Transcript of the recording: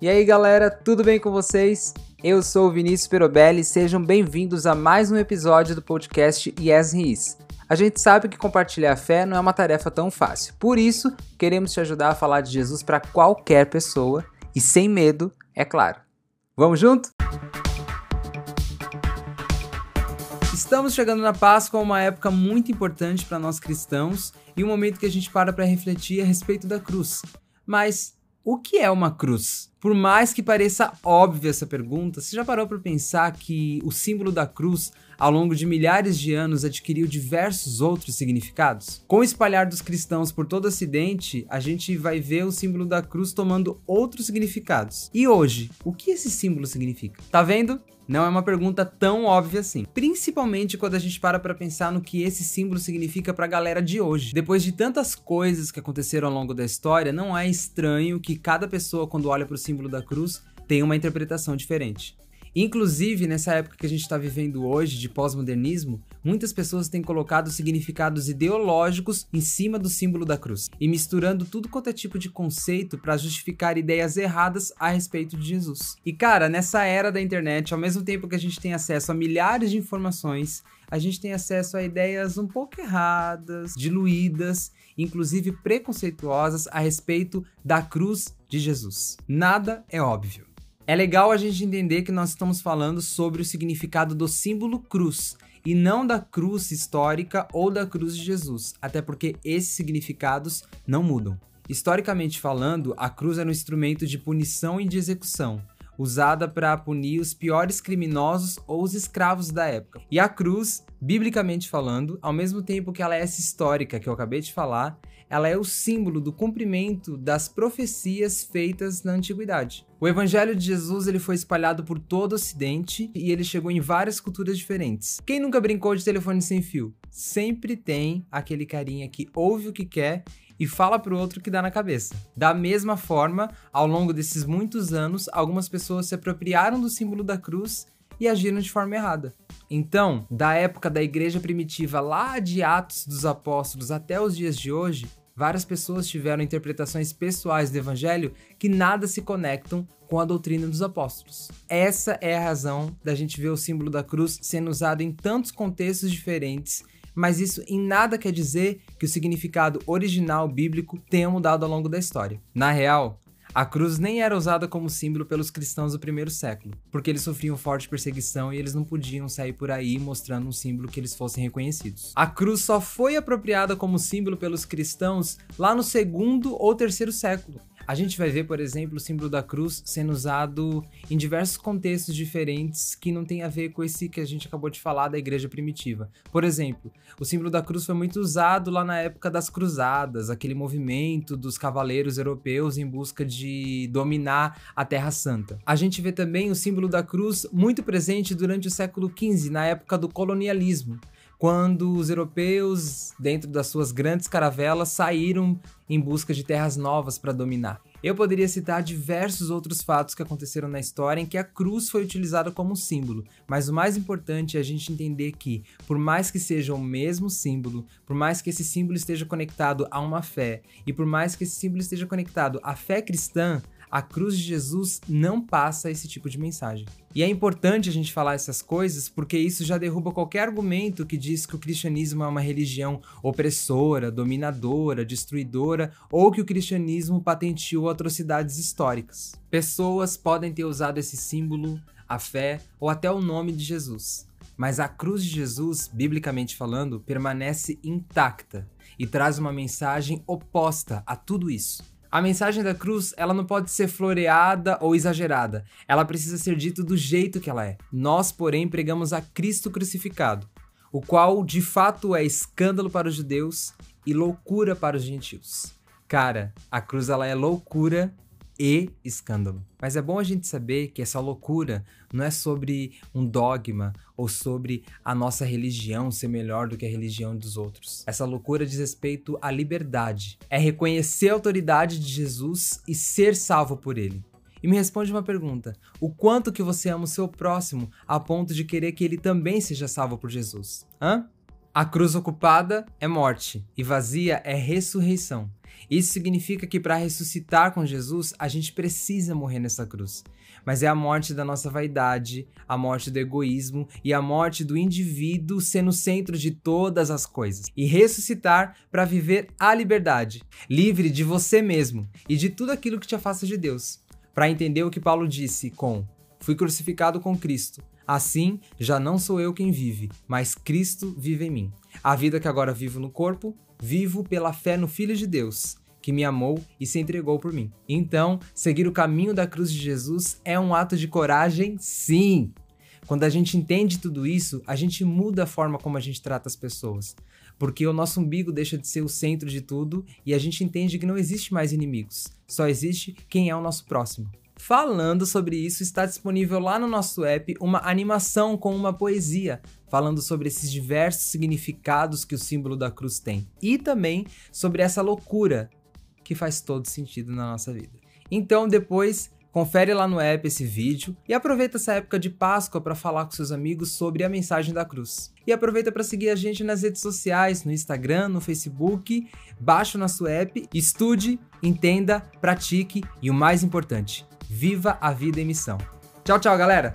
E aí galera, tudo bem com vocês? Eu sou o Vinícius Perobelli e sejam bem-vindos a mais um episódio do podcast Yes Is. A gente sabe que compartilhar a fé não é uma tarefa tão fácil, por isso queremos te ajudar a falar de Jesus para qualquer pessoa e sem medo, é claro. Vamos junto? Estamos chegando na Páscoa, uma época muito importante para nós cristãos e um momento que a gente para para refletir a respeito da cruz. Mas o que é uma cruz? Por mais que pareça óbvia essa pergunta, você já parou para pensar que o símbolo da cruz, ao longo de milhares de anos, adquiriu diversos outros significados? Com o espalhar dos cristãos por todo o Ocidente, a gente vai ver o símbolo da cruz tomando outros significados. E hoje, o que esse símbolo significa? Tá vendo? Não é uma pergunta tão óbvia assim. Principalmente quando a gente para para pensar no que esse símbolo significa para a galera de hoje. Depois de tantas coisas que aconteceram ao longo da história, não é estranho que cada pessoa, quando olha para o símbolo da cruz, tenha uma interpretação diferente. Inclusive, nessa época que a gente está vivendo hoje, de pós-modernismo, muitas pessoas têm colocado significados ideológicos em cima do símbolo da cruz e misturando tudo quanto é tipo de conceito para justificar ideias erradas a respeito de Jesus. E cara, nessa era da internet, ao mesmo tempo que a gente tem acesso a milhares de informações, a gente tem acesso a ideias um pouco erradas, diluídas, inclusive preconceituosas a respeito da cruz de Jesus. Nada é óbvio. É legal a gente entender que nós estamos falando sobre o significado do símbolo cruz e não da cruz histórica ou da cruz de Jesus, até porque esses significados não mudam. Historicamente falando, a cruz era um instrumento de punição e de execução, usada para punir os piores criminosos ou os escravos da época. E a cruz, biblicamente falando, ao mesmo tempo que ela é essa histórica que eu acabei de falar, ela é o símbolo do cumprimento das profecias feitas na antiguidade. O evangelho de Jesus ele foi espalhado por todo o ocidente e ele chegou em várias culturas diferentes. Quem nunca brincou de telefone sem fio? Sempre tem aquele carinha que ouve o que quer e fala pro outro que dá na cabeça. Da mesma forma, ao longo desses muitos anos, algumas pessoas se apropriaram do símbolo da cruz e agiram de forma errada. Então, da época da igreja primitiva lá de Atos dos Apóstolos até os dias de hoje, várias pessoas tiveram interpretações pessoais do evangelho que nada se conectam com a doutrina dos apóstolos. Essa é a razão da gente ver o símbolo da cruz sendo usado em tantos contextos diferentes, mas isso em nada quer dizer que o significado original bíblico tenha mudado ao longo da história. Na real, a cruz nem era usada como símbolo pelos cristãos do primeiro século, porque eles sofriam forte perseguição e eles não podiam sair por aí mostrando um símbolo que eles fossem reconhecidos. A cruz só foi apropriada como símbolo pelos cristãos lá no segundo ou terceiro século, a gente vai ver, por exemplo, o símbolo da cruz sendo usado em diversos contextos diferentes que não tem a ver com esse que a gente acabou de falar da igreja primitiva. Por exemplo, o símbolo da cruz foi muito usado lá na época das cruzadas, aquele movimento dos cavaleiros europeus em busca de dominar a Terra Santa. A gente vê também o símbolo da cruz muito presente durante o século XV, na época do colonialismo quando os europeus, dentro das suas grandes caravelas, saíram em busca de terras novas para dominar. Eu poderia citar diversos outros fatos que aconteceram na história em que a cruz foi utilizada como símbolo, mas o mais importante é a gente entender que, por mais que seja o mesmo símbolo, por mais que esse símbolo esteja conectado a uma fé e por mais que esse símbolo esteja conectado à fé cristã, a cruz de Jesus não passa esse tipo de mensagem. E é importante a gente falar essas coisas porque isso já derruba qualquer argumento que diz que o cristianismo é uma religião opressora, dominadora, destruidora ou que o cristianismo patenteou atrocidades históricas. Pessoas podem ter usado esse símbolo, a fé ou até o nome de Jesus. Mas a cruz de Jesus, biblicamente falando, permanece intacta e traz uma mensagem oposta a tudo isso. A mensagem da cruz, ela não pode ser floreada ou exagerada. Ela precisa ser dita do jeito que ela é. Nós, porém, pregamos a Cristo crucificado, o qual de fato é escândalo para os judeus e loucura para os gentios. Cara, a cruz ela é loucura e escândalo. Mas é bom a gente saber que essa loucura não é sobre um dogma ou sobre a nossa religião ser melhor do que a religião dos outros. Essa loucura diz respeito à liberdade. É reconhecer a autoridade de Jesus e ser salvo por ele. E me responde uma pergunta: o quanto que você ama o seu próximo a ponto de querer que ele também seja salvo por Jesus? Hã? A cruz ocupada é morte e vazia é ressurreição. Isso significa que para ressuscitar com Jesus, a gente precisa morrer nessa cruz. Mas é a morte da nossa vaidade, a morte do egoísmo e a morte do indivíduo sendo o centro de todas as coisas. E ressuscitar para viver a liberdade, livre de você mesmo e de tudo aquilo que te afasta de Deus. Para entender o que Paulo disse com: Fui crucificado com Cristo. Assim, já não sou eu quem vive, mas Cristo vive em mim. A vida que agora vivo no corpo, vivo pela fé no Filho de Deus, que me amou e se entregou por mim. Então, seguir o caminho da cruz de Jesus é um ato de coragem, sim. Quando a gente entende tudo isso, a gente muda a forma como a gente trata as pessoas. Porque o nosso umbigo deixa de ser o centro de tudo e a gente entende que não existe mais inimigos, só existe quem é o nosso próximo. Falando sobre isso, está disponível lá no nosso app uma animação com uma poesia, falando sobre esses diversos significados que o símbolo da cruz tem e também sobre essa loucura que faz todo sentido na nossa vida. Então, depois, confere lá no app esse vídeo e aproveita essa época de Páscoa para falar com seus amigos sobre a mensagem da cruz. E aproveita para seguir a gente nas redes sociais, no Instagram, no Facebook, baixa o nosso app, estude, entenda, pratique e o mais importante, Viva a vida em missão. Tchau, tchau, galera!